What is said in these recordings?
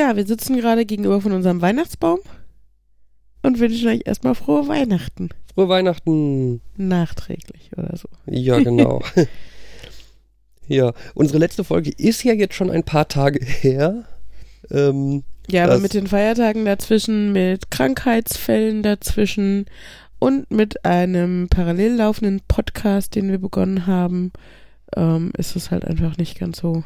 Ja, wir sitzen gerade gegenüber von unserem Weihnachtsbaum und wünschen euch erstmal frohe Weihnachten. Frohe Weihnachten. Nachträglich oder so. Ja, genau. ja, unsere letzte Folge ist ja jetzt schon ein paar Tage her. Ähm, Ja, aber mit den Feiertagen dazwischen, mit Krankheitsfällen dazwischen und mit einem parallel laufenden Podcast, den wir begonnen haben, ähm, ist es halt einfach nicht ganz so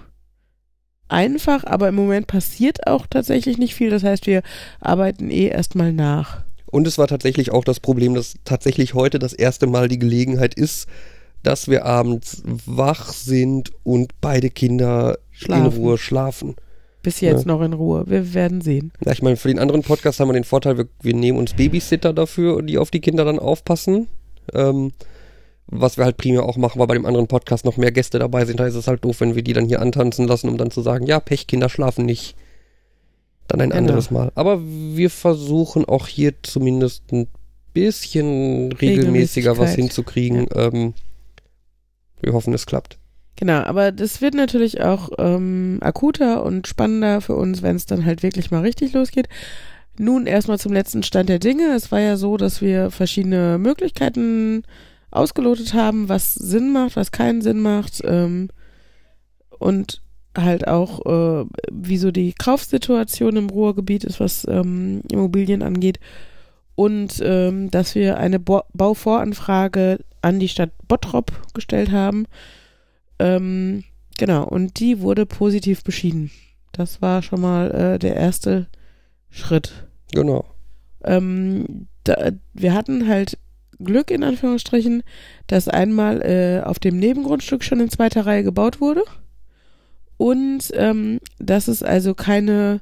einfach. Aber im Moment passiert auch tatsächlich nicht viel. Das heißt, wir arbeiten eh erstmal nach. Und es war tatsächlich auch das Problem, dass tatsächlich heute das erste Mal die Gelegenheit ist, dass wir abends wach sind und beide Kinder Schlafen. in Ruhe schlafen. Bis jetzt noch in Ruhe. Wir werden sehen. Ja, ich meine, für den anderen Podcast haben wir den Vorteil, wir, wir nehmen uns Babysitter dafür, die auf die Kinder dann aufpassen. Ähm, was wir halt primär auch machen, weil bei dem anderen Podcast noch mehr Gäste dabei sind. Da ist es halt doof, wenn wir die dann hier antanzen lassen, um dann zu sagen, ja, Pech, Kinder schlafen nicht. Dann ein Genau. anderes Mal. Aber wir versuchen auch hier zumindest ein bisschen regelmäßiger was hinzukriegen. Ähm, wir hoffen, es klappt. Genau, aber das wird natürlich auch ähm, akuter und spannender für uns, wenn es dann halt wirklich mal richtig losgeht. Nun erstmal zum letzten Stand der Dinge. Es war ja so, dass wir verschiedene Möglichkeiten ausgelotet haben, was Sinn macht, was keinen Sinn macht ähm, und halt auch, äh, wie so die Kaufsituation im Ruhrgebiet ist, was ähm, Immobilien angeht. Und ähm, dass wir eine Bo Bauvoranfrage an die Stadt Bottrop gestellt haben. Ähm, genau, und die wurde positiv beschieden. Das war schon mal äh, der erste Schritt. Genau. Ähm, da, wir hatten halt Glück in Anführungsstrichen, dass einmal äh, auf dem Nebengrundstück schon in zweiter Reihe gebaut wurde und ähm, dass es also keine,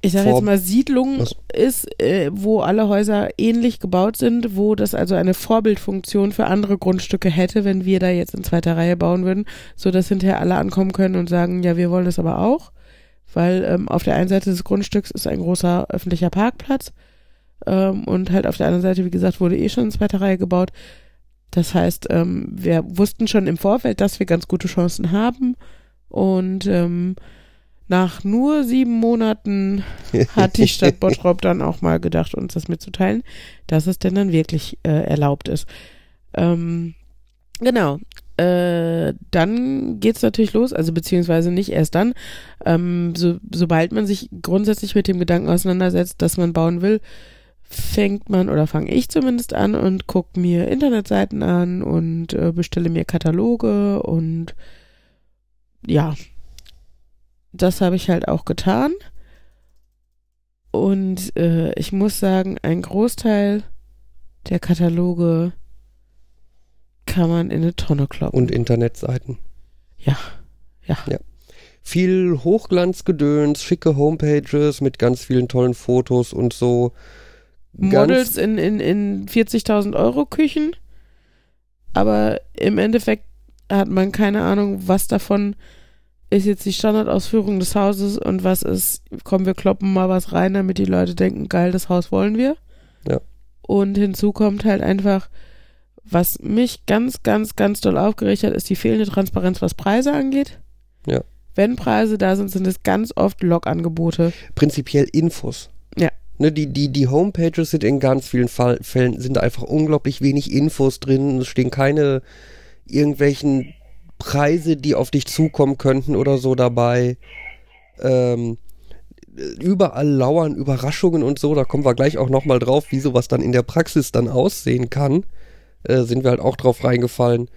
ich sage jetzt mal Siedlung Was? ist, äh, wo alle Häuser ähnlich gebaut sind, wo das also eine Vorbildfunktion für andere Grundstücke hätte, wenn wir da jetzt in zweiter Reihe bauen würden, so dass hinterher alle ankommen können und sagen, ja, wir wollen das aber auch, weil ähm, auf der einen Seite des Grundstücks ist ein großer öffentlicher Parkplatz ähm, und halt auf der anderen Seite, wie gesagt, wurde eh schon in zweiter Reihe gebaut. Das heißt, ähm, wir wussten schon im Vorfeld, dass wir ganz gute Chancen haben und ähm, nach nur sieben Monaten hat die Stadt Bottrop dann auch mal gedacht, uns das mitzuteilen, dass es denn dann wirklich äh, erlaubt ist. Ähm, genau. Äh, dann geht's natürlich los, also beziehungsweise nicht erst dann. Ähm, so, sobald man sich grundsätzlich mit dem Gedanken auseinandersetzt, dass man bauen will, fängt man oder fange ich zumindest an und gucke mir Internetseiten an und äh, bestelle mir Kataloge und ja, das habe ich halt auch getan. Und äh, ich muss sagen, ein Großteil der Kataloge kann man in eine Tonne kloppen. Und Internetseiten. ja, ja, viel Hochglanzgedöns, schicke Homepages mit ganz vielen tollen Fotos und so. Models in, in, in 40.000 Euro Küchen, aber im Endeffekt hat man keine Ahnung, was davon ist jetzt die Standardausführung des Hauses und was ist, komm, wir kloppen mal was rein, damit die Leute denken, geil, das Haus wollen wir. Ja. Und hinzu kommt halt einfach, was mich ganz, ganz, ganz doll aufgeregt hat, ist die fehlende Transparenz, was Preise angeht. Ja. Wenn Preise da sind, sind es ganz oft Logangebote. prinzipiell Infos. Ja. Ne, die, die, die Homepages sind in ganz vielen Fall, Fällen sind einfach unglaublich wenig Infos drin. Es stehen keine irgendwelchen Preise, die auf dich zukommen könnten oder so dabei. Ähm, überall lauern Überraschungen und so. Da kommen wir gleich auch nochmal drauf, wie sowas dann in der Praxis dann aussehen kann. Äh, sind wir halt auch drauf reingefallen.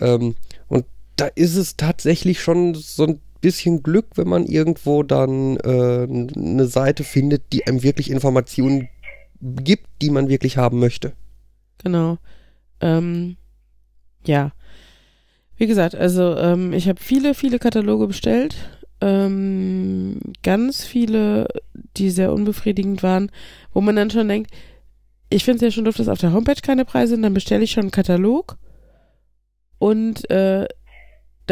Ähm, und da ist es tatsächlich schon so ein bisschen Glück, wenn man irgendwo dann äh, eine Seite findet, die einem wirklich Informationen gibt, die man wirklich haben möchte. Genau. Ähm, ja. Wie gesagt, also ähm, ich habe viele, viele Kataloge bestellt. Ähm, ganz viele, die sehr unbefriedigend waren, wo man dann schon denkt, ich finde es ja schon doof, dass auf der Homepage keine Preise sind, dann bestelle ich schon einen Katalog. Und äh,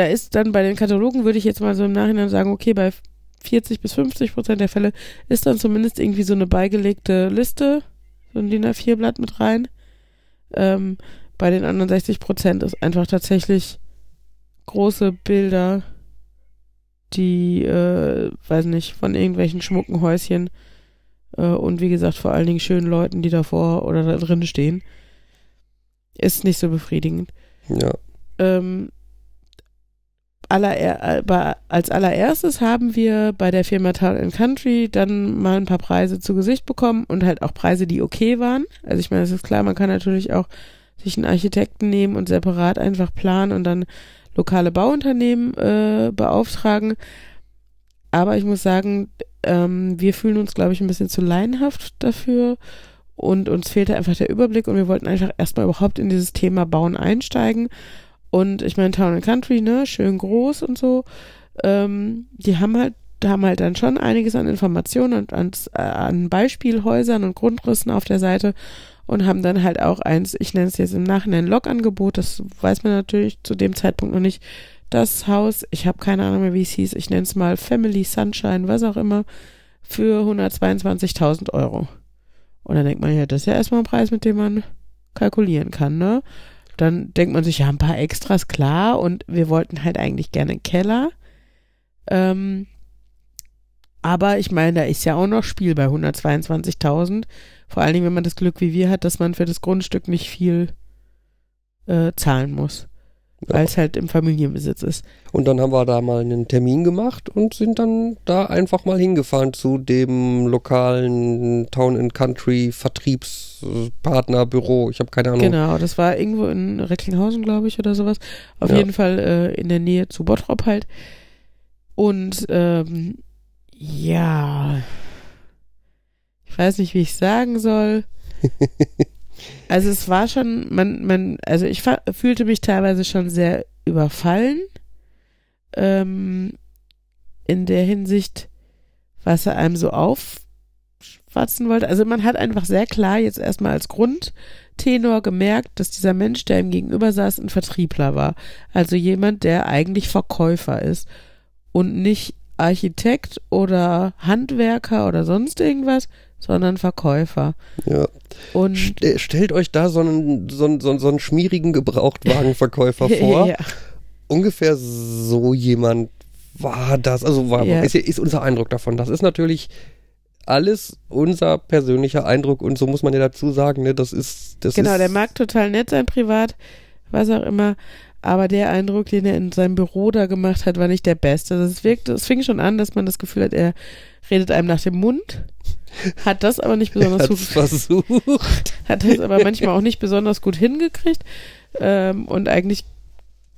da ist dann bei den Katalogen, würde ich jetzt mal so im Nachhinein sagen, okay, bei 40 bis 50 Prozent der Fälle ist dann zumindest irgendwie so eine beigelegte Liste, so ein DIN A4-Blatt mit rein. Ähm, bei den anderen 60 Prozent ist einfach tatsächlich große Bilder die, äh, weiß nicht, von irgendwelchen schmucken Häuschen äh, und wie gesagt vor allen Dingen schönen Leuten, die davor oder da drin stehen, ist nicht so befriedigend. Ja. Ähm, aller, äh, als allererstes haben wir bei der Firma Town Country dann mal ein paar Preise zu Gesicht bekommen und halt auch Preise, die okay waren. Also ich meine, es ist klar, man kann natürlich auch sich einen Architekten nehmen und separat einfach planen und dann lokale Bauunternehmen äh, beauftragen. Aber ich muss sagen, ähm, wir fühlen uns, glaube ich, ein bisschen zu laienhaft dafür und uns fehlte einfach der Überblick und wir wollten einfach erstmal überhaupt in dieses Thema Bauen einsteigen. Und ich meine, Town and Country, ne, schön groß und so, ähm, die haben halt, haben halt dann schon einiges an Informationen und an, äh, an Beispielhäusern und Grundrissen auf der Seite und haben dann halt auch eins, ich nenne es jetzt im Nachhinein Log-Angebot, das weiß man natürlich zu dem Zeitpunkt noch nicht, das Haus, ich habe keine Ahnung mehr, wie es hieß, ich nenne es mal Family Sunshine, was auch immer, für 122.000 Euro. Und dann denkt man ja, das ist ja erstmal ein Preis, mit dem man kalkulieren kann, ne? Dann denkt man sich, ja, ein paar Extras, klar, und wir wollten halt eigentlich gerne einen Keller. Ähm, aber ich meine, da ist ja auch noch Spiel bei 122.000. Vor allen Dingen, wenn man das Glück wie wir hat, dass man für das Grundstück nicht viel äh, zahlen muss. Ja. Weil es halt im Familienbesitz ist. Und dann haben wir da mal einen Termin gemacht und sind dann da einfach mal hingefahren zu dem lokalen Town and Country Vertriebspartnerbüro. Ich habe keine Ahnung. Genau, das war irgendwo in Recklinghausen, glaube ich, oder sowas. Auf ja. jeden Fall äh, in der Nähe zu Bottrop halt. Und ähm, ja, ich weiß nicht, wie ich sagen soll. also es war schon, man, man, also ich fühlte mich teilweise schon sehr überfallen. Ähm, in der Hinsicht, was er einem so aufschwatzen wollte. Also man hat einfach sehr klar jetzt erstmal als Grundtenor gemerkt, dass dieser Mensch, der ihm gegenüber saß, ein Vertriebler war. Also jemand, der eigentlich Verkäufer ist und nicht Architekt oder Handwerker oder sonst irgendwas, sondern Verkäufer. Ja. Und St stellt euch da so einen, so einen, so einen, schmierigen Gebrauchtwagenverkäufer vor. ja. Ungefähr so jemand war das, also war, ja. ist, ist unser Eindruck davon. Das ist natürlich alles unser persönlicher Eindruck und so muss man ja dazu sagen, ne, das ist, das Genau, ist der mag total nett sein privat, was auch immer, aber der Eindruck, den er in seinem Büro da gemacht hat, war nicht der beste. Das wirkt, es fing schon an, dass man das Gefühl hat, er redet einem nach dem Mund hat das aber nicht besonders gut versucht. Hat das aber manchmal auch nicht besonders gut hingekriegt. Ähm, und eigentlich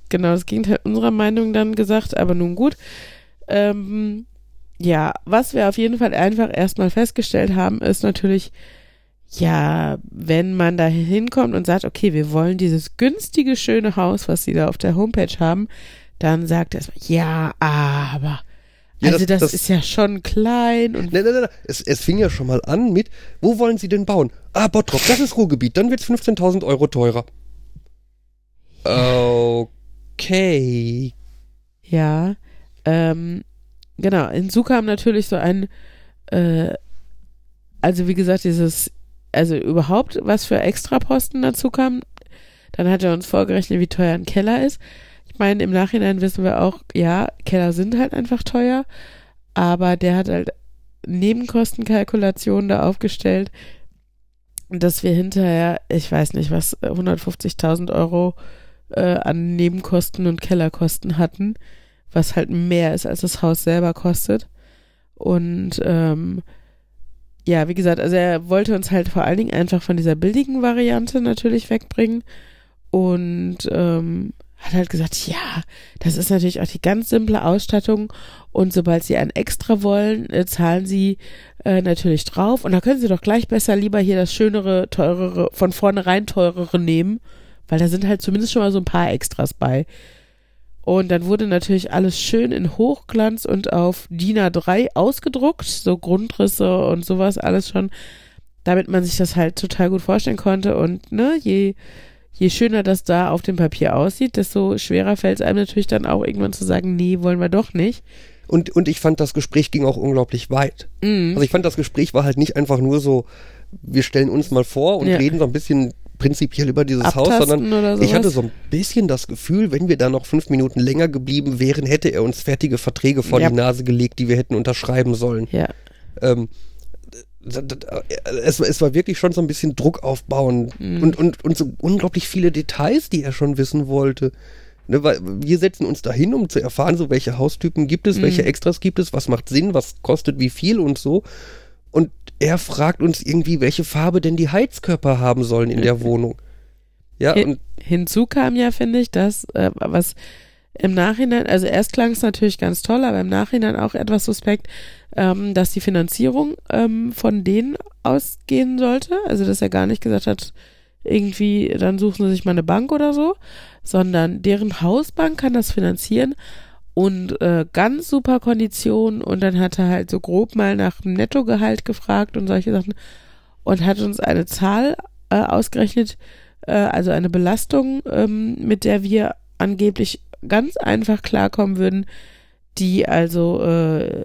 genau das Gegenteil unserer Meinung dann gesagt, aber nun gut. Ähm, ja, was wir auf jeden Fall einfach erstmal festgestellt haben, ist natürlich, ja, wenn man da hinkommt und sagt, okay, wir wollen dieses günstige, schöne Haus, was sie da auf der Homepage haben, dann sagt er erstmal, ja, aber ja, also das, das, das, ist ja schon klein und. Nein, nein, nein. Es, es fing ja schon mal an mit, wo wollen Sie denn bauen? Ah, Bottrop, das ist Ruhrgebiet, dann wird es 15.000 Euro teurer. Okay. Ja, ähm, genau. Hinzu kam natürlich so ein, äh, also wie gesagt, dieses, also überhaupt, was für Extraposten dazu kam. Dann hat er uns vorgerechnet, wie teuer ein Keller ist. Ich meine, im Nachhinein wissen wir auch, ja, Keller sind halt einfach teuer, aber der hat halt Nebenkostenkalkulationen da aufgestellt, dass wir hinterher, ich weiß nicht was, 150.000 Euro äh, an Nebenkosten und Kellerkosten hatten, was halt mehr ist, als das Haus selber kostet. Und ähm, ja, wie gesagt, also er wollte uns halt vor allen Dingen einfach von dieser billigen Variante natürlich wegbringen und ähm, hat halt gesagt, ja, das ist natürlich auch die ganz simple Ausstattung und sobald Sie ein Extra wollen, äh, zahlen Sie äh, natürlich drauf und da können Sie doch gleich besser lieber hier das schönere, teurere, von vornherein teurere nehmen, weil da sind halt zumindest schon mal so ein paar Extras bei. Und dann wurde natürlich alles schön in Hochglanz und auf DIN A3 ausgedruckt, so Grundrisse und sowas alles schon, damit man sich das halt total gut vorstellen konnte und ne, je je schöner das da auf dem Papier aussieht, desto schwerer fällt es einem natürlich dann auch irgendwann zu sagen, nee, wollen wir doch nicht. Und, und ich fand, das Gespräch ging auch unglaublich weit. Mhm. Also ich fand, das Gespräch war halt nicht einfach nur so, wir stellen uns mal vor und ja. reden so ein bisschen prinzipiell über dieses Haus, sondern ich hatte so ein bisschen das Gefühl, wenn wir da noch fünf Minuten länger geblieben wären, hätte er uns fertige Verträge vor ja. die Nase gelegt, die wir hätten unterschreiben sollen. Ja. Ähm, es, es, war wirklich schon so ein bisschen Druck aufbauen mhm. und, und, und so unglaublich viele Details, die er schon wissen wollte. Ne, weil wir setzen uns dahin, um zu erfahren, so welche Haustypen gibt es, mhm. welche Extras gibt es, was macht Sinn, was kostet wie viel und so. Und er fragt uns irgendwie, welche Farbe denn die Heizkörper haben sollen in der Wohnung. Ja, Hin, und hinzu kam ja, finde ich, dass, äh, was im Nachhinein, also erst klang es natürlich ganz toll, aber im Nachhinein auch etwas suspekt, ähm, dass die Finanzierung ähm, von denen ausgehen sollte. Also, dass er gar nicht gesagt hat, irgendwie, dann suchen sie sich mal eine Bank oder so, sondern deren Hausbank kann das finanzieren und äh, ganz super Konditionen und dann hat er halt so grob mal nach dem Nettogehalt gefragt und solche Sachen und hat uns eine Zahl äh, ausgerechnet, äh, also eine Belastung, ähm, mit der wir angeblich ganz einfach klarkommen würden, die also äh,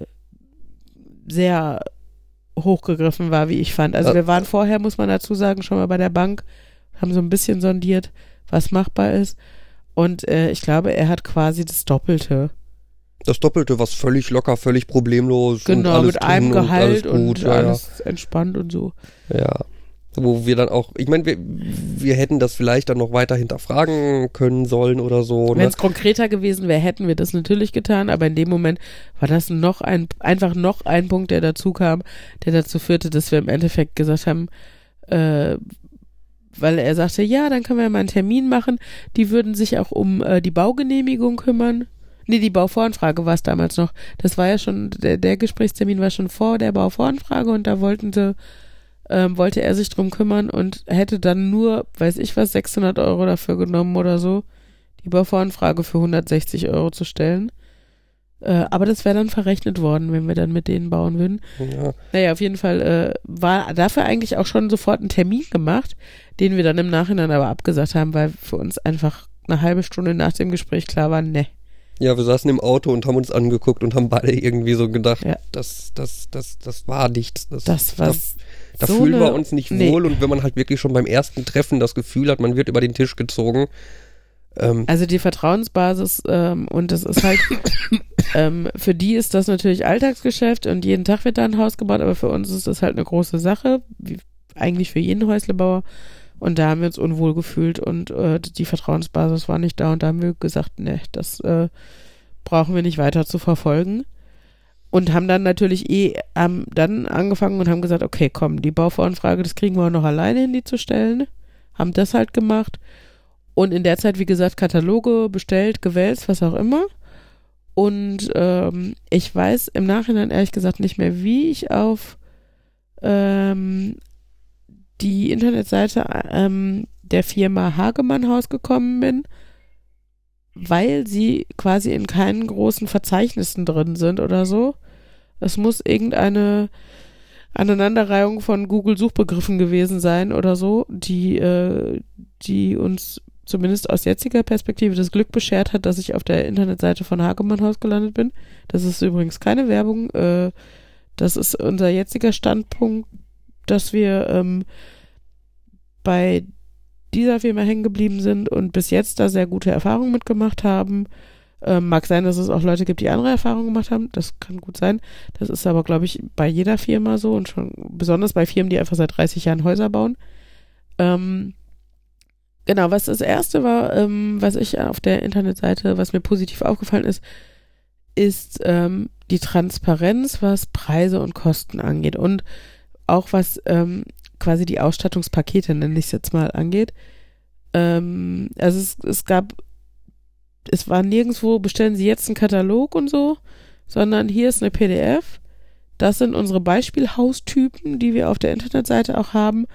sehr hochgegriffen war, wie ich fand. Also wir waren vorher, muss man dazu sagen, schon mal bei der Bank, haben so ein bisschen sondiert, was machbar ist. Und äh, ich glaube, er hat quasi das Doppelte. Das Doppelte, was völlig locker, völlig problemlos. Genau, und alles mit einem Gehalt und, alles, und ja, alles ja. entspannt und so. Ja. Wo wir dann auch, ich meine, wir, wir hätten das vielleicht dann noch weiter hinterfragen können sollen oder so. Ne? Wenn es konkreter gewesen wäre, hätten wir das natürlich getan, aber in dem Moment war das noch ein, einfach noch ein Punkt, der dazu kam, der dazu führte, dass wir im Endeffekt gesagt haben, äh, weil er sagte, ja, dann können wir mal einen Termin machen. Die würden sich auch um äh, die Baugenehmigung kümmern. Nee, die Bauvoranfrage war es damals noch. Das war ja schon, der, der Gesprächstermin war schon vor der Bauvoranfrage und da wollten sie, ähm, wollte er sich drum kümmern und hätte dann nur, weiß ich was, 600 Euro dafür genommen oder so, die Bauvoranfrage für 160 Euro zu stellen. Äh, aber das wäre dann verrechnet worden, wenn wir dann mit denen bauen würden. Ja. Naja, auf jeden Fall äh, war dafür eigentlich auch schon sofort ein Termin gemacht, den wir dann im Nachhinein aber abgesagt haben, weil für uns einfach eine halbe Stunde nach dem Gespräch klar war, ne. Ja, wir saßen im Auto und haben uns angeguckt und haben beide irgendwie so gedacht, ja. das, das, das, das war nichts. Das, das war da, so fühlen wir uns nicht nee. wohl und wenn man halt wirklich schon beim ersten Treffen das Gefühl hat, man wird über den Tisch gezogen, ähm, also die Vertrauensbasis ähm, und das ist halt, ähm, für die ist das natürlich Alltagsgeschäft und jeden Tag wird da ein Haus gebaut, aber für uns ist das halt eine große Sache, wie eigentlich für jeden Häuslebauer. Und da haben wir uns unwohl gefühlt und äh, die Vertrauensbasis war nicht da und da haben wir gesagt, ne, das äh, brauchen wir nicht weiter zu verfolgen. Und haben dann natürlich eh ähm, dann angefangen und haben gesagt, okay, komm, die Bauvoranfrage, das kriegen wir auch noch alleine hin, die zu stellen. Haben das halt gemacht und in der Zeit, wie gesagt, Kataloge bestellt, gewälzt, was auch immer. Und ähm, ich weiß im Nachhinein ehrlich gesagt nicht mehr, wie ich auf ähm, die Internetseite ähm, der Firma Hagemann Haus gekommen bin, weil sie quasi in keinen großen Verzeichnissen drin sind oder so. Es muss irgendeine Aneinanderreihung von Google-Suchbegriffen gewesen sein oder so, die, äh, die uns zumindest aus jetziger Perspektive das Glück beschert hat, dass ich auf der Internetseite von Hagemann Haus gelandet bin. Das ist übrigens keine Werbung. Äh, das ist unser jetziger Standpunkt, dass wir ähm, bei dieser Firma hängen geblieben sind und bis jetzt da sehr gute Erfahrungen mitgemacht haben. Ähm, mag sein, dass es auch Leute gibt, die andere Erfahrungen gemacht haben. Das kann gut sein. Das ist aber, glaube ich, bei jeder Firma so und schon besonders bei Firmen, die einfach seit 30 Jahren Häuser bauen. Ähm, Genau, was das erste war, ähm, was ich auf der Internetseite, was mir positiv aufgefallen ist, ist ähm, die Transparenz, was Preise und Kosten angeht und auch was ähm, quasi die Ausstattungspakete, nenne ich es jetzt mal, angeht. Ähm, also es, es gab, es war nirgendwo, bestellen Sie jetzt einen Katalog und so, sondern hier ist eine PDF. Das sind unsere Beispielhaustypen, die wir auf der Internetseite auch haben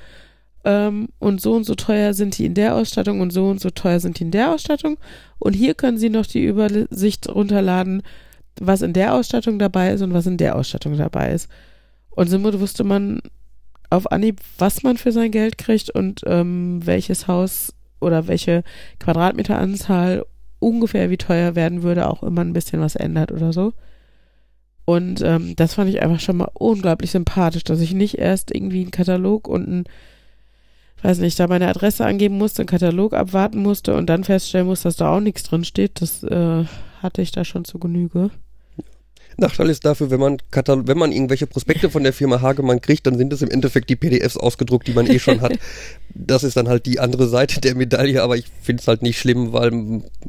ähm, und so und so teuer sind die in der Ausstattung und so und so teuer sind die in der Ausstattung. Und hier können Sie noch die Übersicht runterladen, was in der Ausstattung dabei ist und was in der Ausstattung dabei ist. Und somit wusste man auf Anhieb, was man für sein Geld kriegt und ähm, welches Haus oder welche Quadratmeteranzahl ungefähr wie teuer werden würde, auch immer ein bisschen was ändert oder so. Und ähm, das fand ich einfach schon mal unglaublich sympathisch, dass ich nicht erst irgendwie einen Katalog und ein weiß nicht, da meine Adresse angeben musste, einen Katalog abwarten musste und dann feststellen musste, dass da auch nichts drin steht. Das äh, hatte ich da schon zu Genüge. Nachteil ist dafür, wenn man, Katal wenn man irgendwelche Prospekte von der Firma Hagemann kriegt, dann sind es im Endeffekt die PDFs ausgedruckt, die man eh schon hat. Das ist dann halt die andere Seite der Medaille, aber ich finde es halt nicht schlimm, weil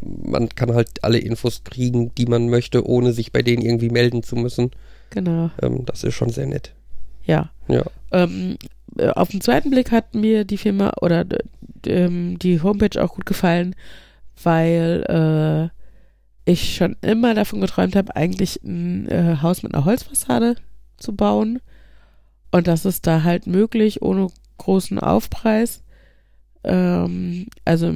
man kann halt alle Infos kriegen, die man möchte, ohne sich bei denen irgendwie melden zu müssen. Genau. Ähm, das ist schon sehr nett. Ja. Ja. Ähm, äh, auf den zweiten Blick hat mir die Firma oder ähm, die Homepage auch gut gefallen, weil äh, ich schon immer davon geträumt habe, eigentlich ein äh, Haus mit einer Holzfassade zu bauen. Und das ist da halt möglich, ohne großen Aufpreis. Ähm, also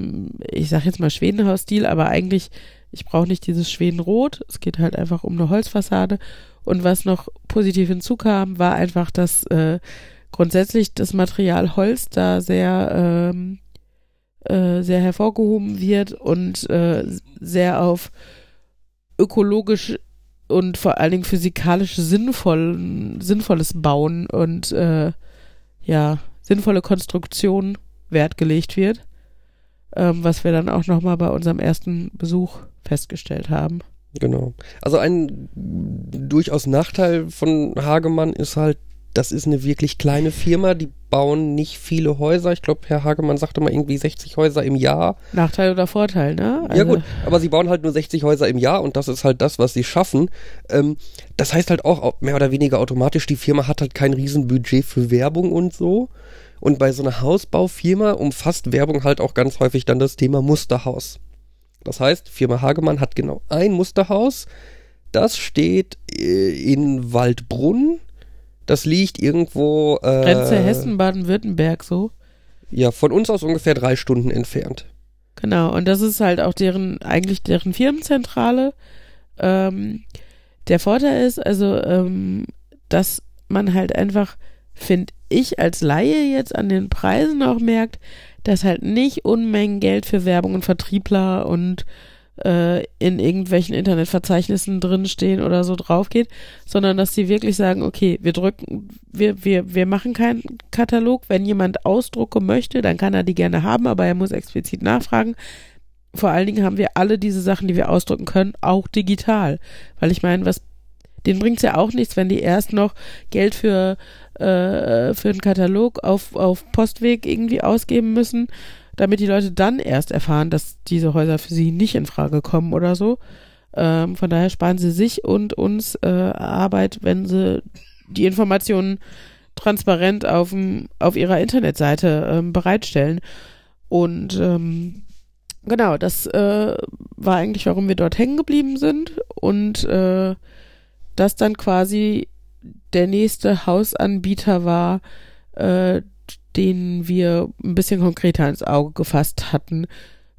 ich sag jetzt mal Schwedenhaus-Stil, aber eigentlich, ich brauche nicht dieses Schwedenrot. Es geht halt einfach um eine Holzfassade. Und was noch positiv hinzukam, war einfach, dass äh, grundsätzlich das Material Holz da sehr, ähm, äh, sehr hervorgehoben wird und äh, sehr auf ökologisch und vor allen Dingen physikalisch sinnvoll, sinnvolles Bauen und äh, ja, sinnvolle Konstruktion Wert gelegt wird, ähm, was wir dann auch nochmal bei unserem ersten Besuch festgestellt haben. Genau. Also ein durchaus Nachteil von Hagemann ist halt, das ist eine wirklich kleine Firma, die bauen nicht viele Häuser. Ich glaube, Herr Hagemann sagte mal irgendwie 60 Häuser im Jahr. Nachteil oder Vorteil, ne? Also ja gut, aber sie bauen halt nur 60 Häuser im Jahr und das ist halt das, was sie schaffen. Ähm, das heißt halt auch mehr oder weniger automatisch, die Firma hat halt kein Riesenbudget für Werbung und so. Und bei so einer Hausbaufirma umfasst Werbung halt auch ganz häufig dann das Thema Musterhaus. Das heißt, Firma Hagemann hat genau ein Musterhaus. Das steht äh, in Waldbrunn. Das liegt irgendwo. Äh, Grenze Hessen, Baden-Württemberg so. Ja, von uns aus ungefähr drei Stunden entfernt. Genau, und das ist halt auch deren, eigentlich deren Firmenzentrale. Ähm, der Vorteil ist also, ähm, dass man halt einfach, finde ich als Laie jetzt an den Preisen auch merkt, dass halt nicht Unmengen Geld für Werbung und Vertriebler und äh, in irgendwelchen Internetverzeichnissen drinstehen oder so drauf geht, sondern dass sie wirklich sagen, okay, wir drücken, wir, wir, wir machen keinen Katalog. Wenn jemand Ausdrucke möchte, dann kann er die gerne haben, aber er muss explizit nachfragen. Vor allen Dingen haben wir alle diese Sachen, die wir ausdrucken können, auch digital. Weil ich meine, was bringt es ja auch nichts, wenn die erst noch Geld für, äh, für einen Katalog auf, auf Postweg irgendwie ausgeben müssen, damit die Leute dann erst erfahren, dass diese Häuser für sie nicht in Frage kommen oder so. Ähm, von daher sparen sie sich und uns äh, Arbeit, wenn sie die Informationen transparent auf, auf ihrer Internetseite ähm, bereitstellen. Und ähm, genau, das äh, war eigentlich, warum wir dort hängen geblieben sind. Und äh, das dann quasi der nächste Hausanbieter war, äh, den wir ein bisschen konkreter ins Auge gefasst hatten.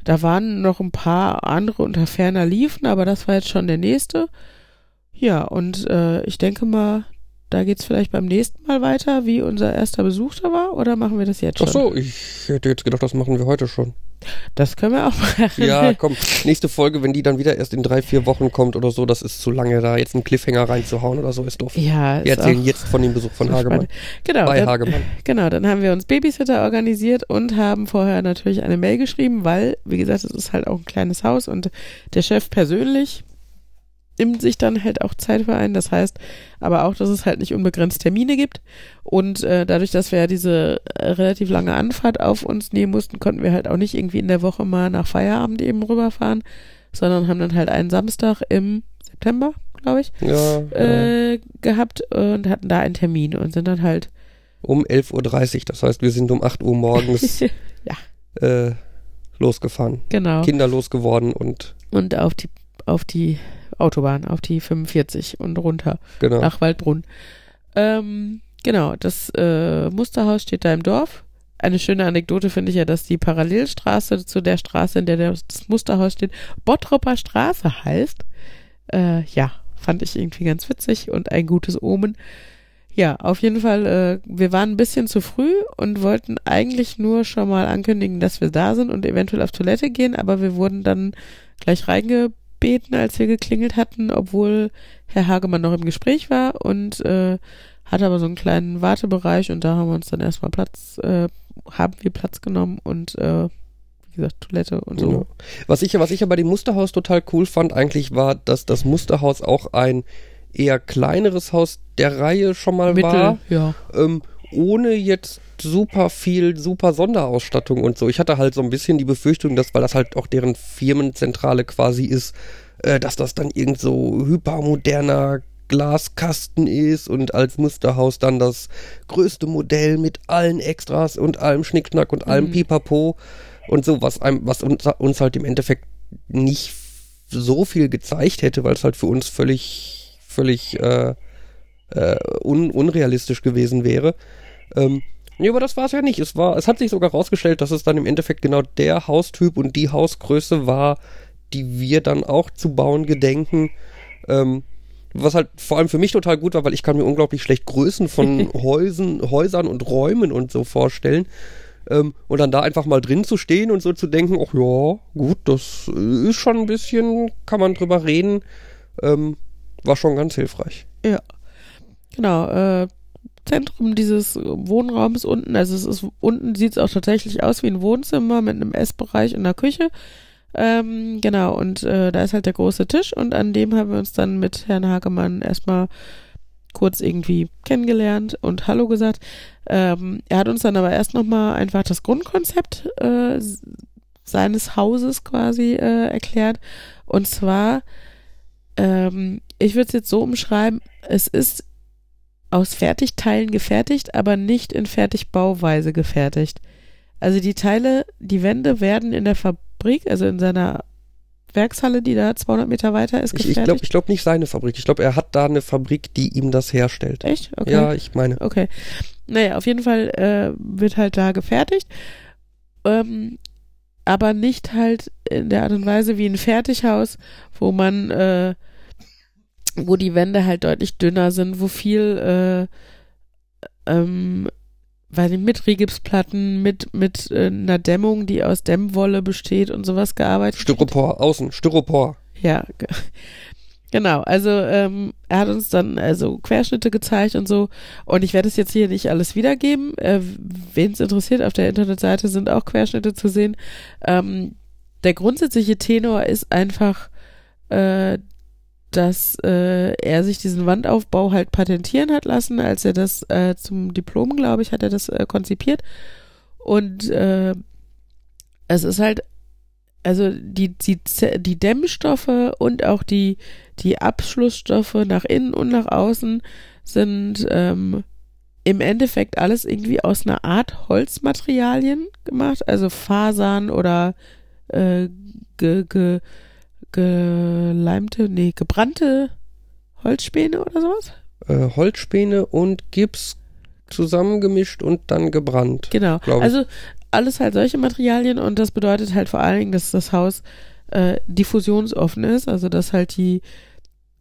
Da waren noch ein paar andere unter ferner liefen, aber das war jetzt schon der nächste. Ja, und äh, ich denke mal, da geht's vielleicht beim nächsten Mal weiter, wie unser erster Besuch da war, oder machen wir das jetzt schon? Ach so, ich hätte jetzt gedacht, das machen wir heute schon. Das können wir auch machen. Ja, komm, nächste Folge, wenn die dann wieder erst in drei, vier Wochen kommt oder so, das ist zu lange da, jetzt einen Cliffhanger reinzuhauen oder so, ist doof. Ja, Wir erzählen jetzt von dem Besuch von Hagemann. Genau. Bei dann, Hagemann. Genau, dann haben wir uns Babysitter organisiert und haben vorher natürlich eine Mail geschrieben, weil, wie gesagt, es ist halt auch ein kleines Haus und der Chef persönlich nimmt sich dann halt auch Zeit für einen. Das heißt aber auch, dass es halt nicht unbegrenzt Termine gibt. Und äh, dadurch, dass wir ja diese äh, relativ lange Anfahrt auf uns nehmen mussten, konnten wir halt auch nicht irgendwie in der Woche mal nach Feierabend eben rüberfahren, sondern haben dann halt einen Samstag im September, glaube ich, Ja, äh, gehabt und hatten da einen Termin und sind dann halt um 11.30 Uhr, das heißt, wir sind um 8 Uhr morgens ja, äh, losgefahren. genau. Kinder losgeworden und Und auf die auf die Autobahn, auf die 45 und runter. genau. nach Waldbrunn. Ähm, genau, das äh, Musterhaus steht da im Dorf. Eine schöne Anekdote finde ich ja, dass die Parallelstraße zu der Straße, in der das Musterhaus steht, Bottropper Straße heißt. Äh, ja, fand ich irgendwie ganz witzig und ein gutes Omen. Ja, auf jeden Fall, äh, wir waren ein bisschen zu früh und wollten eigentlich nur schon mal ankündigen, dass wir da sind und eventuell auf Toilette gehen, aber wir wurden dann gleich reingebeten, als wir geklingelt hatten, obwohl Herr Hagemann noch im Gespräch war und äh, hat aber so einen kleinen Wartebereich und da haben wir uns dann erstmal Platz, äh, haben wir Platz genommen und äh, wie gesagt, Toilette und so. Ja. Was ich, was ich ja bei dem Musterhaus total cool fand, eigentlich war, dass das Musterhaus auch ein eher kleineres Haus der Reihe schon mal Mittel, war. ja. Ähm, ohne jetzt super viel, super Sonderausstattung und so. Ich hatte halt so ein bisschen die Befürchtung, dass, weil das halt auch deren Firmenzentrale quasi ist, äh, dass das dann irgend so hypermoderner Glaskasten ist und als Musterhaus dann das größte Modell mit allen Extras und allem Schnickschnack und allem Mhm. Pipapo und so, was einem, was uns, uns halt im Endeffekt nicht so viel gezeigt hätte, weil es halt für uns völlig, völlig äh, äh, un, unrealistisch gewesen wäre. Ähm, nee, aber das war es ja nicht. Es war, es hat sich sogar rausgestellt, dass es dann im Endeffekt genau der Haustyp und die Hausgröße war, die wir dann auch zu bauen gedenken. Ähm, was halt vor allem für mich total gut war, weil ich kann mir unglaublich schlecht Größen von Häusern, Häusern und Räumen und so vorstellen. Ähm, und dann da einfach mal drin zu stehen und so zu denken, ach ja, gut, das ist schon ein bisschen, kann man drüber reden, ähm, war schon ganz hilfreich. Ja. Genau, äh, Zentrum dieses Wohnraums unten, also es ist unten sieht es auch tatsächlich aus wie ein Wohnzimmer mit einem Essbereich und einer Küche. Ähm, genau, und äh, da ist halt der große Tisch und an dem haben wir uns dann mit Herrn Hagemann erstmal kurz irgendwie kennengelernt und Hallo gesagt. Ähm, er hat uns dann aber erst nochmal einfach das Grundkonzept äh, seines Hauses quasi äh, erklärt. Und zwar, ähm, ich würde es jetzt so umschreiben, es ist aus Fertigteilen gefertigt, aber nicht in Fertigbauweise gefertigt. Also die Teile, die Wände werden in der Fabrik, also in seiner Werkshalle, die da 200 Meter weiter ist, Ich, gefertigt. ich glaube ich glaub nicht seine Fabrik. Ich glaube, er hat da eine Fabrik, die ihm das herstellt. Echt? Okay. Ja, ich meine. Okay. Naja, auf jeden Fall äh, wird halt da gefertigt. Ähm, aber nicht halt in der Art und Weise wie ein Fertighaus, wo man, äh, wo die Wände halt deutlich dünner sind, wo viel, äh, ähm, weiß nicht, mit Rigipsplatten, mit, mit äh, einer Dämmung, die aus Dämmwolle besteht und sowas gearbeitet wird. Styropor, außen, Styropor. Ja, ge- genau. Also ähm, er hat uns dann also Querschnitte gezeigt und so. Und ich werde es jetzt hier nicht alles wiedergeben. Äh, Wen es interessiert, auf der Internetseite sind auch Querschnitte zu sehen. Ähm, der grundsätzliche Tenor ist einfach, äh, dass äh, er sich diesen Wandaufbau halt patentieren hat lassen, als er das äh, zum Diplom, glaube ich, hat er das äh, konzipiert. Und äh, es ist halt also die, die, die Dämmstoffe und auch die, die Abschlussstoffe nach innen und nach außen sind ähm, im Endeffekt alles irgendwie aus einer Art Holzmaterialien gemacht, also Fasern oder äh, ge, ge, geleimte, nee, gebrannte Holzspäne oder sowas. Äh, Holzspäne und Gips zusammengemischt und dann gebrannt. Genau. Also alles halt solche Materialien und das bedeutet halt vor allen Dingen, dass das Haus äh, diffusionsoffen ist, also dass halt die,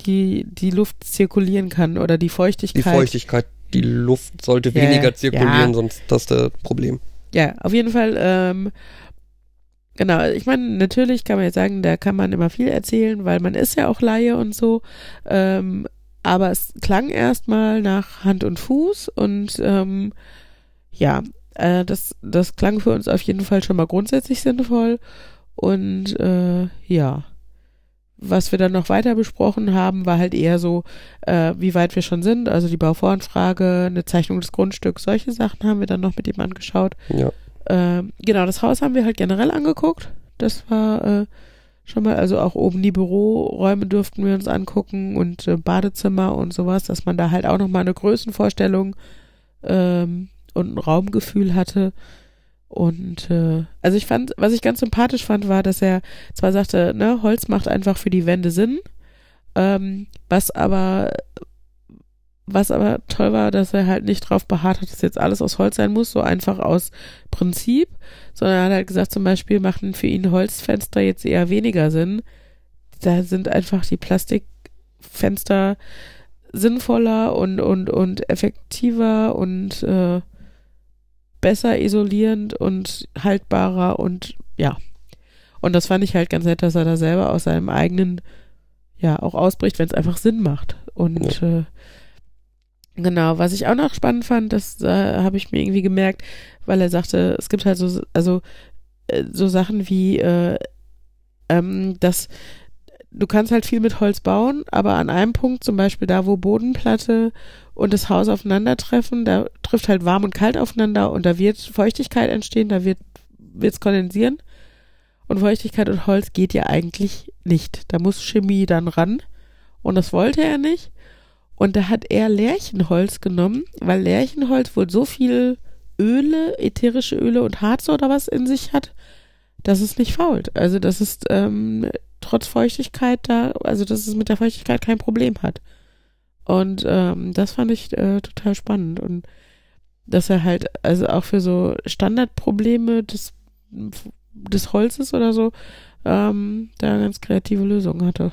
die, die Luft zirkulieren kann oder die Die Feuchtigkeit. Feuchtigkeit, die Luft sollte Ja, weniger zirkulieren, ja. sonst das ist das Problem. Ja, auf jeden Fall, ähm, genau, ich meine, natürlich kann man jetzt sagen, da kann man immer viel erzählen, weil man ist ja auch Laie und so, ähm, aber es klang erstmal nach Hand und Fuß und ähm, ja, äh, das, das klang für uns auf jeden Fall schon mal grundsätzlich sinnvoll und äh, ja, was wir dann noch weiter besprochen haben, war halt eher so, äh, wie weit wir schon sind, also die Bauvoranfrage, eine Zeichnung des Grundstücks, solche Sachen haben wir dann noch mit ihm angeschaut. Ja. Ähm, genau, das Haus haben wir halt generell angeguckt. Das war äh, schon mal, also auch oben die Büroräume durften wir uns angucken und äh, Badezimmer und sowas, dass man da halt auch nochmal eine Größenvorstellung ähm, und ein Raumgefühl hatte. Und äh, also ich fand, was ich ganz sympathisch fand, war, dass er zwar sagte, ne, Holz macht einfach für die Wände Sinn, ähm, was aber was aber toll war, dass er halt nicht drauf beharrt hat, dass jetzt alles aus Holz sein muss, so einfach aus Prinzip, sondern er hat halt gesagt, zum Beispiel machen für ihn Holzfenster jetzt eher weniger Sinn. Da sind einfach die Plastikfenster sinnvoller und, und, und effektiver und äh, besser isolierend und haltbarer und ja. Und das fand ich halt ganz nett, dass er da selber aus seinem eigenen, ja, auch ausbricht, wenn es einfach Sinn macht. Und äh, Genau, was ich auch noch spannend fand, das äh, habe ich mir irgendwie gemerkt, weil er sagte, es gibt halt so, also äh, so Sachen wie, äh, ähm, dass du kannst halt viel mit Holz bauen, aber an einem Punkt, zum Beispiel da, wo Bodenplatte und das Haus aufeinandertreffen, da trifft halt warm und kalt aufeinander und da wird Feuchtigkeit entstehen, da wird es kondensieren. Und Feuchtigkeit und Holz geht ja eigentlich nicht. Da muss Chemie dann ran. Und das wollte er nicht. Und da hat er Lärchenholz genommen, weil Lärchenholz wohl so viel Öle, ätherische Öle und Harze oder was in sich hat, dass es nicht fault. Also das ist ähm, trotz Feuchtigkeit da, also dass es mit der Feuchtigkeit kein Problem hat. Und ähm, das fand ich äh, total spannend. Und dass er halt, also auch für so Standardprobleme des, des Holzes oder so, ähm, da ganz kreative Lösungen hatte.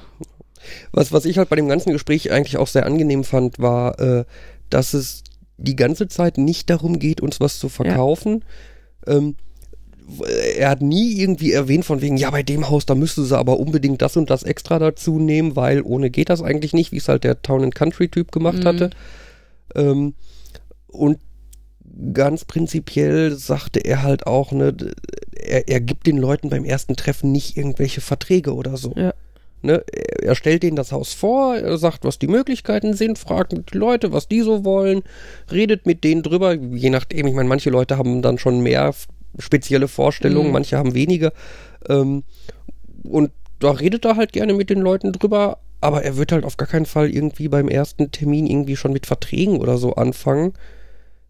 Was, was ich halt bei dem ganzen Gespräch eigentlich auch sehr angenehm fand, war, äh, dass es die ganze Zeit nicht darum geht, uns was zu verkaufen. Ja. Ähm, er hat nie irgendwie erwähnt von wegen, ja, bei dem Haus, da müsste sie aber unbedingt das und das extra dazu nehmen, weil ohne geht das eigentlich nicht, wie es halt der Town and Country Typ gemacht mhm. hatte. Ähm, und ganz prinzipiell sagte er halt auch, ne, er, er gibt den Leuten beim ersten Treffen nicht irgendwelche Verträge oder so. Ja. Ne, er stellt denen das Haus vor, er sagt, was die Möglichkeiten sind, fragt die Leute, was die so wollen, redet mit denen drüber, je nachdem, ich meine, manche Leute haben dann schon mehr spezielle Vorstellungen, mhm. manche haben weniger. Ähm, und da redet er halt gerne mit den Leuten drüber, aber er wird halt auf gar keinen Fall irgendwie beim ersten Termin irgendwie schon mit Verträgen oder so anfangen,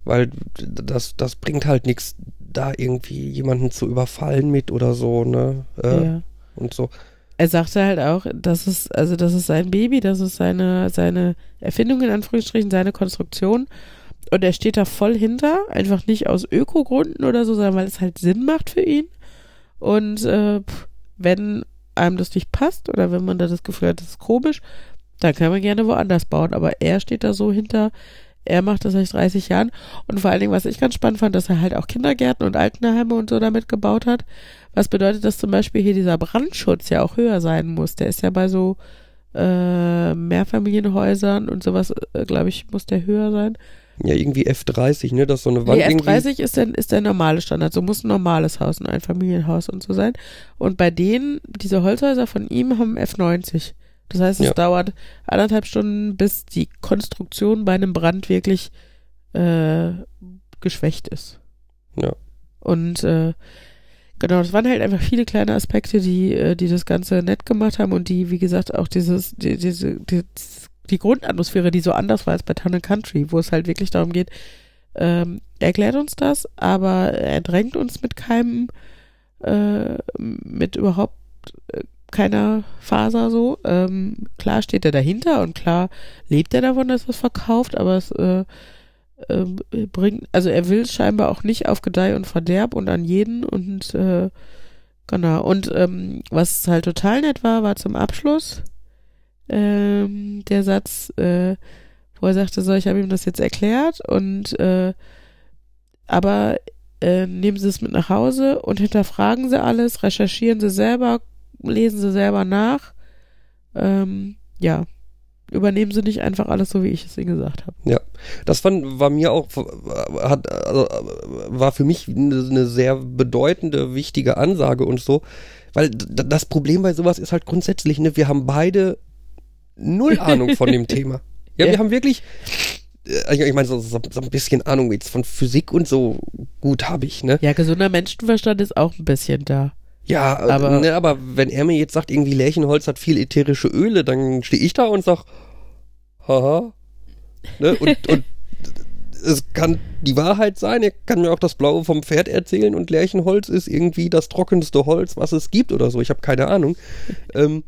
weil das, das bringt halt nichts, da irgendwie jemanden zu überfallen mit oder so, ne? Äh, ja. Und so. Er sagte halt auch, dass es, also das ist sein Baby, das ist seine, seine Erfindung in Anführungsstrichen, seine Konstruktion. Und er steht da voll hinter, einfach nicht aus Ökogründen oder so, sondern weil es halt Sinn macht für ihn. Und äh, wenn einem das nicht passt oder wenn man da das Gefühl hat, das ist komisch, dann kann man gerne woanders bauen. Aber er steht da so hinter, er macht das seit 30 Jahren. Und vor allen Dingen, was ich ganz spannend fand, dass er halt auch Kindergärten und Altenheime und so damit gebaut hat. Was bedeutet, dass zum Beispiel hier dieser Brandschutz ja auch höher sein muss. Der ist ja bei so äh, Mehrfamilienhäusern und sowas, äh, glaube ich, muss der höher sein. Ja, irgendwie F30, ne? Das ist so eine Wand. Nee, F30 ist der, ist der normale Standard. So muss ein normales Haus, ein Einfamilienhaus und so sein. Und bei denen, diese Holzhäuser von ihm haben F90. Das heißt, es ja. dauert anderthalb Stunden, bis die Konstruktion bei einem Brand wirklich äh, geschwächt ist. Ja. Und äh, genau, das waren halt einfach viele kleine Aspekte, die, äh, die das Ganze nett gemacht haben und die, wie gesagt, auch dieses, die, diese, dieses die Grundatmosphäre, die so anders war als bei Town Country, wo es halt wirklich darum geht, ähm, erklärt uns das, aber er drängt uns mit keinem, äh, mit überhaupt äh, keiner Faser so. Ähm, klar steht er dahinter und klar lebt er davon, dass er es verkauft, aber es äh, äh, bringt, also er will scheinbar auch nicht auf Gedeih und Verderb und an jeden und äh, genau. Und ähm, was halt total nett war, war zum Abschluss ähm, der Satz, äh, wo er sagte, so, ich habe ihm das jetzt erklärt und äh, aber äh, nehmen Sie es mit nach Hause und hinterfragen Sie alles, recherchieren Sie selber, lesen Sie selber nach. Ähm, ja, übernehmen Sie nicht einfach alles so, wie ich es Ihnen gesagt habe. Ja, das fand, war mir auch, hat, also, war für mich eine, sehr bedeutende, wichtige Ansage und so, weil das Problem bei sowas ist halt grundsätzlich, ne, wir haben beide null Ahnung von dem Thema. Ja, ja, wir haben wirklich, äh, ich meine, so, so, so, ein bisschen Ahnung jetzt von Physik und so gut habe ich, ne? Ja, gesunder Menschenverstand ist auch ein bisschen da. Ja, aber, ne, aber wenn er mir jetzt sagt, irgendwie Lärchenholz hat viel ätherische Öle, dann stehe ich da und sag, haha. Ne? Und, und es kann die Wahrheit sein, er kann mir auch das Blaue vom Pferd erzählen und Lärchenholz ist irgendwie das trockenste Holz, was es gibt oder so. Ich habe keine Ahnung. ähm,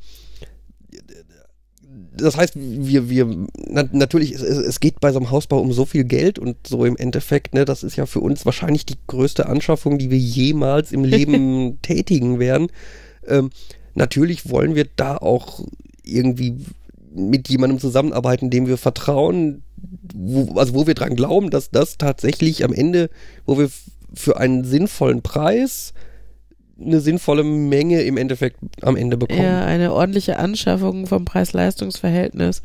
das heißt, wir, wir, na, natürlich, es, es geht bei so einem Hausbau um so viel Geld und so im Endeffekt, ne, das ist ja für uns wahrscheinlich die größte Anschaffung, die wir jemals im Leben tätigen werden. Ähm, natürlich wollen wir da auch irgendwie mit jemandem zusammenarbeiten, dem wir vertrauen, wo, also wo wir dran glauben, dass das tatsächlich am Ende, wo wir für einen sinnvollen Preis eine sinnvolle Menge im Endeffekt am Ende bekommen. Ja, eine ordentliche Anschaffung vom Preis-Leistungs-Verhältnis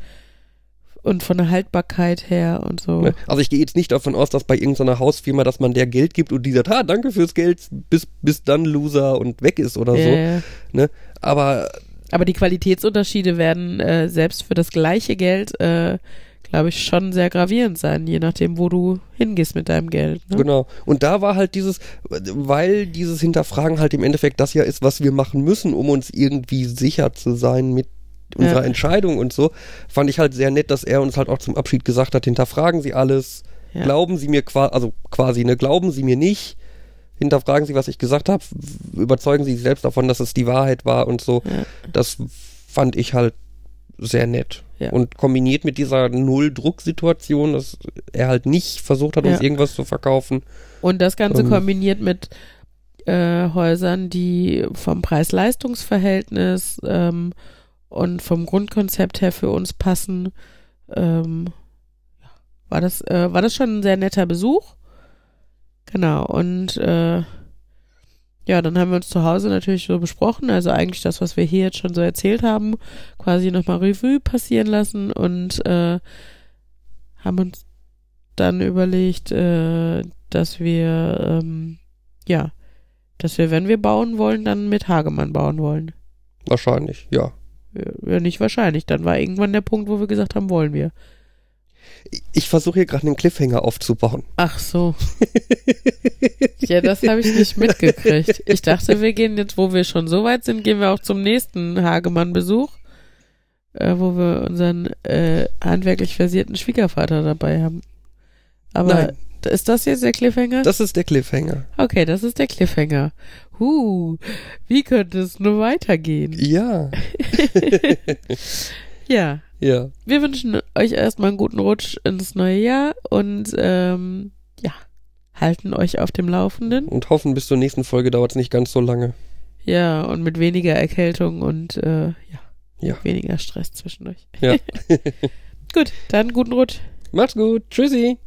Und von der Haltbarkeit her und so. Ne? Also ich gehe jetzt nicht davon aus, dass bei irgendeiner Hausfirma, dass man der Geld gibt und die sagt, ah, danke fürs Geld, bis, bis dann Loser und weg ist oder Ja, so. ja. Ne? Aber Aber die Qualitätsunterschiede werden äh, selbst für das gleiche Geld, äh, glaube ich, schon sehr gravierend sein, je nachdem, wo du hingehst mit deinem Geld. Ne? Genau. Und da war halt dieses, weil dieses Hinterfragen halt im Endeffekt das ja ist, was wir machen müssen, um uns irgendwie sicher zu sein mit unserer Ja. Entscheidung und so, fand ich halt sehr nett, dass er uns halt auch zum Abschied gesagt hat, hinterfragen Sie alles, Ja. glauben Sie mir quasi, also quasi, ne, glauben Sie mir nicht, hinterfragen Sie, was ich gesagt habe, überzeugen Sie sich selbst davon, dass es die Wahrheit war und so. Ja. Das fand ich halt sehr nett. Ja. Und kombiniert mit dieser Null-Druck-Situation, dass er halt nicht versucht hat, uns Ja. irgendwas zu verkaufen. Und das Ganze Ähm. kombiniert mit äh, Häusern, die vom Preis-Leistungs-Verhältnis ähm, und vom Grundkonzept her für uns passen, ähm, war das äh, war das schon ein sehr netter Besuch. Genau und äh, ja, dann haben wir uns zu Hause natürlich so besprochen, also eigentlich das, was wir hier jetzt schon so erzählt haben, quasi nochmal Revue passieren lassen und äh, haben uns dann überlegt, äh, dass wir, ähm, ja, dass wir, wenn wir bauen wollen, dann mit Hagemann bauen wollen. Wahrscheinlich, ja. Ja, nicht wahrscheinlich. Dann war irgendwann der Punkt, wo wir gesagt haben, wollen wir. Ich- versuche hier gerade einen Cliffhanger aufzubauen. Ach so. ja, das habe ich nicht mitgekriegt. Ich dachte, wir gehen jetzt, wo wir schon so weit sind, gehen wir auch zum nächsten Hagemann-Besuch, äh, wo wir unseren äh, handwerklich versierten Schwiegervater dabei haben. Aber Nein. ist das jetzt der Cliffhanger? Das ist der Cliffhanger. Okay, das ist der Cliffhanger. Huh, wie könnte es nur weitergehen? Ja, Ja, ja. wir wünschen euch erstmal einen guten Rutsch ins neue Jahr und ähm, ja, halten euch auf dem Laufenden. Und hoffen, bis zur nächsten Folge dauert es nicht ganz so lange. Ja, und mit weniger Erkältung und äh, ja, Ja. weniger Stress zwischen euch. Ja. Gut, dann guten Rutsch. Macht's gut. Tschüssi.